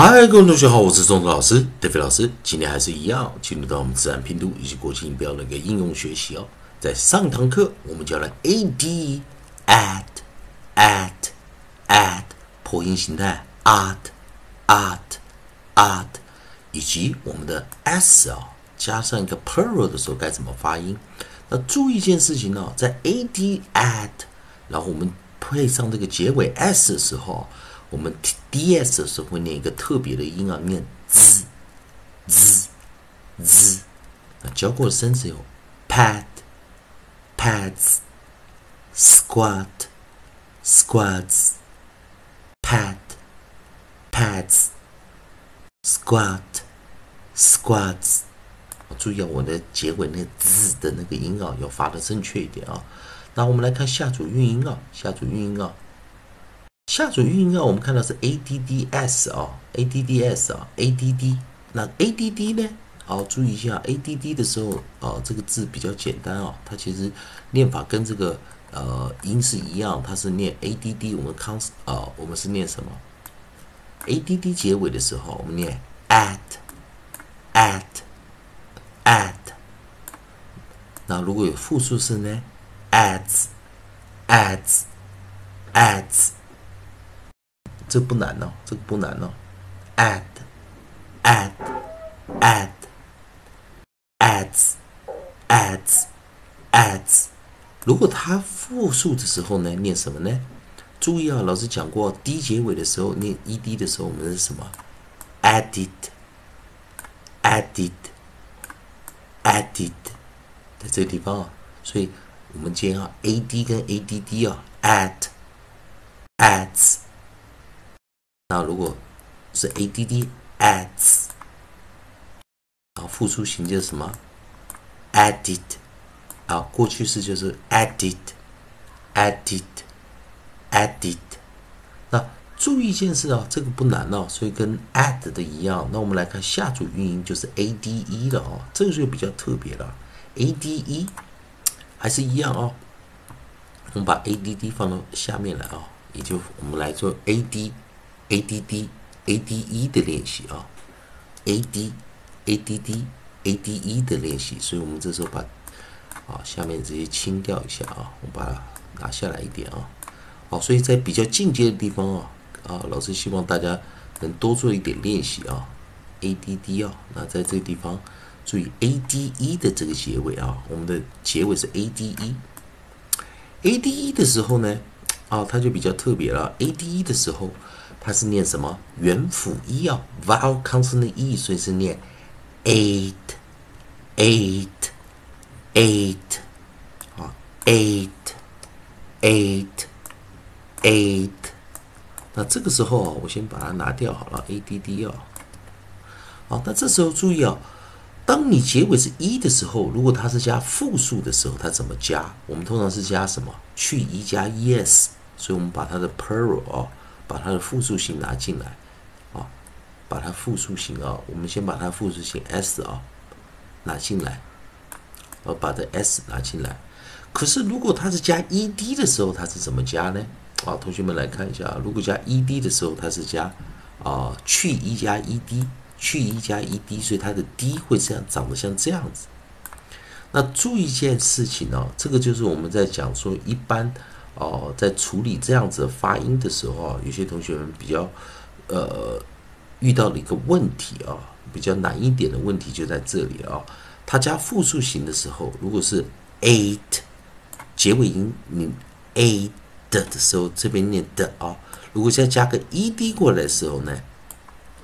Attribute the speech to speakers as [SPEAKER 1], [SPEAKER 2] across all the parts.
[SPEAKER 1] 嗨，各位同学好，我是钟子老师，德飞老师。今天还是一样，进入到我们自然拼读以及国际音标的一个应用学习哦。在上堂课，我们教了 a d at at at 破音形态 at at at，以及我们的 s 哦，加上一个 plural 的时候该怎么发音？那注意一件事情呢，在 a d at，然后我们配上这个结尾 s 的时候。我们 d s 的时候会念一个特别的音啊，念 z z z。那教过的生词有 pad pads squat squats pad pads squat squats。注意啊，我的结尾那个 z 的那个音啊，要发的正确一点啊。那我们来看下组韵音啊，下组韵音啊。下组韵音啊，我们看到是 a d d s 啊，a d d s 啊，a d d。那 a d d 呢？好，注意一下 a d d 的时候哦，这个字比较简单啊，它其实念法跟这个呃音是一样，它是念 a d d。我们康啊，我们是念什么？a d d 结尾的时候，我们念 at，at，at。那如果有复数式呢？ads，ads，ads。这不难哦，这个不难哦。add add add adds adds adds。如果它复数的时候呢，念什么呢？注意啊，老师讲过，d 结尾的时候念 ed 的时候，我们是什么？added added added，在这个地方啊，所以我们今天啊，ad 跟 add 啊，add adds。那如果是 a d d adds，然后复数形就是什么 added，啊，过去式就是 added，added，added。那注意一件事啊，这个不难哦，所以跟 add 的一样。那我们来看下组韵音就是 a d e 了哦，这个就比较特别了，a d e 还是一样哦。我们把 a d d 放到下面来啊，也就我们来做 a d。A d d a d e 的练习啊，a d a d d a d e 的练习，所以我们这时候把啊下面这些清掉一下啊，我把它拿下来一点啊，好，所以在比较进阶的地方啊啊，老师希望大家能多做一点练习啊，a d d 啊，那在这个地方注意 a d e 的这个结尾啊，我们的结尾是 a d e，a d e 的时候呢啊，它就比较特别了，a d e 的时候。它是念什么？元辅一啊，vowel consonant e，所以是念 eight，eight，eight，啊，eight，eight，eight。那这个时候啊，我先把它拿掉好了，a d d 啊。好，那这时候注意啊，当你结尾是一的时候，如果它是加复数的时候，它怎么加？我们通常是加什么？去一加 es，所以我们把它的 plural 啊。把它的复数形拿进来，啊，把它复数形啊，我们先把它复数形 s 啊拿进来，呃，把这 s 拿进来。可是如果它是加 ed 的时候，它是怎么加呢？啊，同学们来看一下啊，如果加 ed 的时候，它是加啊去一加 ed，去一加 ed，所以它的 d 会这样长得像这样子。那注意一件事情哦，这个就是我们在讲说一般。哦，在处理这样子发音的时候啊，有些同学们比较呃遇到了一个问题啊，比较难一点的问题就在这里啊。它加复数型的时候，如果是 eight 结尾音你 a 的的时候，这边念的啊。如果再加个 ed 过来的时候呢，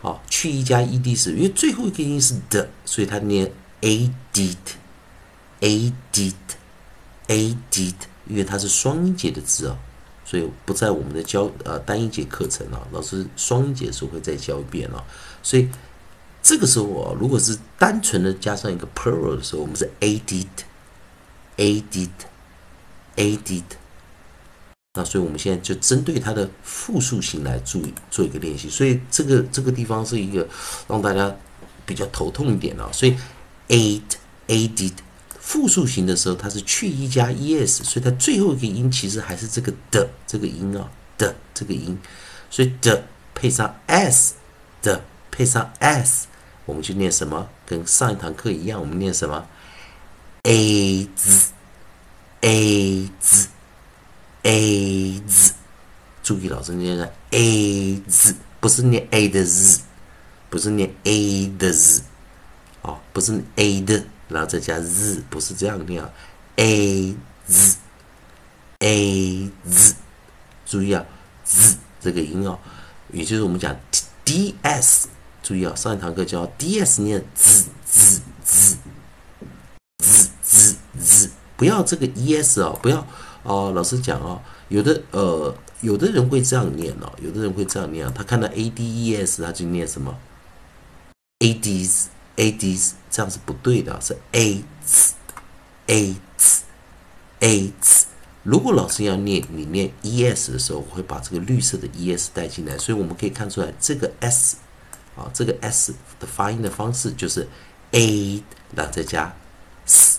[SPEAKER 1] 好，去一加 ed 是因为最后一个音是的，所以它念 a did，a did，a did。因为它是双音节的字啊，所以不在我们的教呃单音节课程啊，老师双音节的时候会再教一遍啊。所以这个时候啊，如果是单纯的加上一个 plural 的时候，我们是 added，added，added。那所以我们现在就针对它的复数型来注意做一个练习。所以这个这个地方是一个让大家比较头痛一点啊。所以 add，added。复数型的时候，它是去一加 es，所以它最后一个音其实还是这个的这个音啊的这个音，所以的配上 s 的配上 s，我们就念什么？跟上一堂课一样，我们念什么？a 字，a 字，a 字。注意，老师念的 a 字，不是念 a 的 z，不是念 a 的 z，哦，不是 a 的，然后再加 z，不是这样念啊，a 字，a 字。注意啊，z 这个音哦，也就是我们讲 d s。注意啊，上一堂课教 d s 念 z z z z z z，不要这个 e s 哦，不要哦。老师讲哦，有的呃，有的人会这样念哦，有的人会这样念，他看到 a d e s，他就念什么 a d s a d s，这样是不对的，是 a s a s a s。如果老师要念你念 e s 的时候，我会把这个绿色的 e s 带进来，所以我们可以看出来，这个 s 啊，这个 s 的发音的方式就是 a，然后再加 s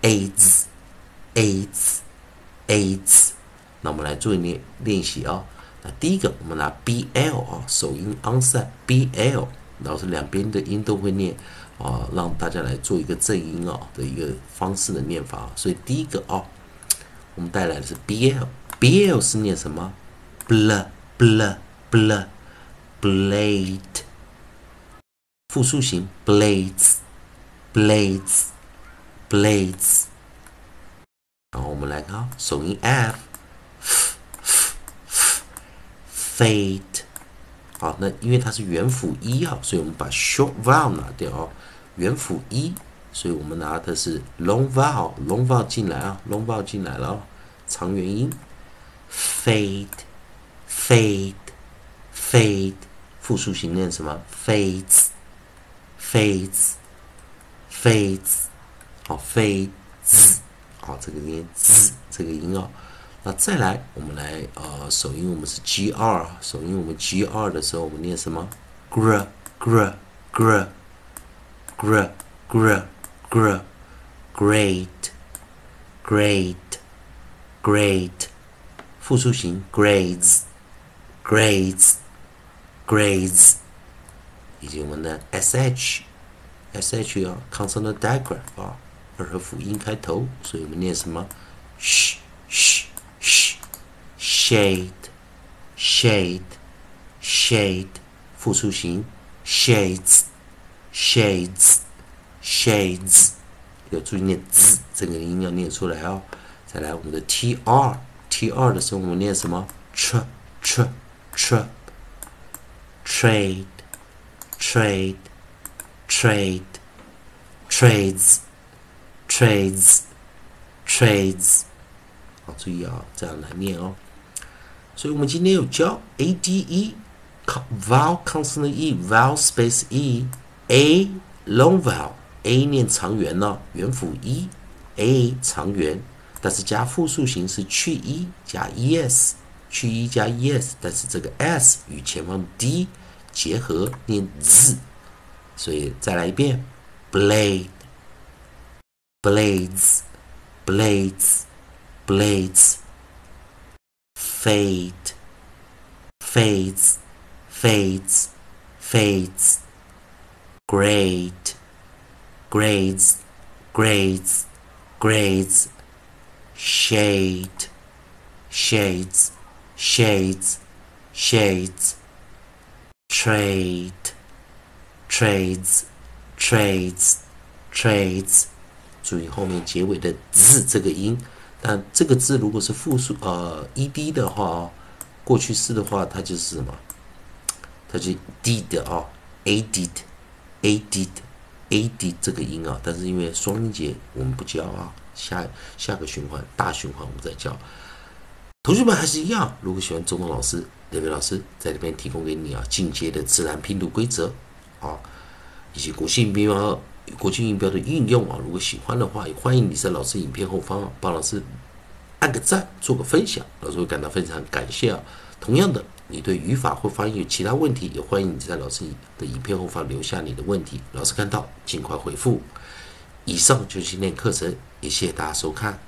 [SPEAKER 1] a s，a 字，a 字。那我们来做一练练习啊。那第一个，我们拿 b l 啊，首音 onset b l，老师两边的音都会念啊，让大家来做一个正音啊的一个方式的念法。所以第一个啊。我们带来的是 b l，b l 是念什么？bl bl bl blade，复数形 blades blades blades。然后我们来看啊首音 f，fate。好，那因为它是元辅一啊，所以我们把 short vowel 拿掉啊，元辅一。所以我们拿的是 long vowel，long vowel 进来啊，long vowel 进来了啊，长元音，fade，fade，fade，复数形念什么？fades，fades，fades，好，fades，好，这个音 z 这个音哦。那再来，我们来呃，首音我们是 g 二，首音我们 g 二的时候，我们念什么？gr，gr，gr，gr。gr, great, great, great，复数形 grades, grades, grades，以及我们的 sh, sh 啊，consonant digraph 啊，二合辅音开头，所以我们念什么？sh, sh, Shade, shade, shade，复数形 shades, shades。Shades，要注意念 z 这个音要念出来哦。再来，我们的 tr，tr 的时候我们念什么？tr tr tr trade trade trade trades trades trades，好，注意啊，这样来念哦。所以我们今天有教 a d e vowel consonant e vowel space e a long vowel。a 念长元呢，元辅一，a 长元，但是加复数形式去一加 es，去一加 es，但是这个 s 与前方 d 结合念 z，所以再来一遍，blade，blades，blades ，blades，blades，blades，fade，fades，fades，great。grades, grades, grades, shade, shades, shades, shades, trade, trades, trades, trades。注意后面结尾的字这个音， 但这个字如果是复数呃 ed 的话，过去式的话，它就是什么？它就 did 啊，added，added。a d 这个音啊，但是因为双音节我们不教啊，下下个循环大循环我们再教。同学们还是一样，如果喜欢中东老师、雷伟老师在这边提供给你啊进阶的自然拼读规则啊，以及国际音标、国际音标的运用啊，如果喜欢的话，也欢迎你在老师影片后方啊帮老师按个赞，做个分享，老师会感到非常感谢啊。同样的。你对语法或发音有其他问题，也欢迎你在老师的影片后方留下你的问题，老师看到尽快回复。以上就是今天课程，也谢谢大家收看。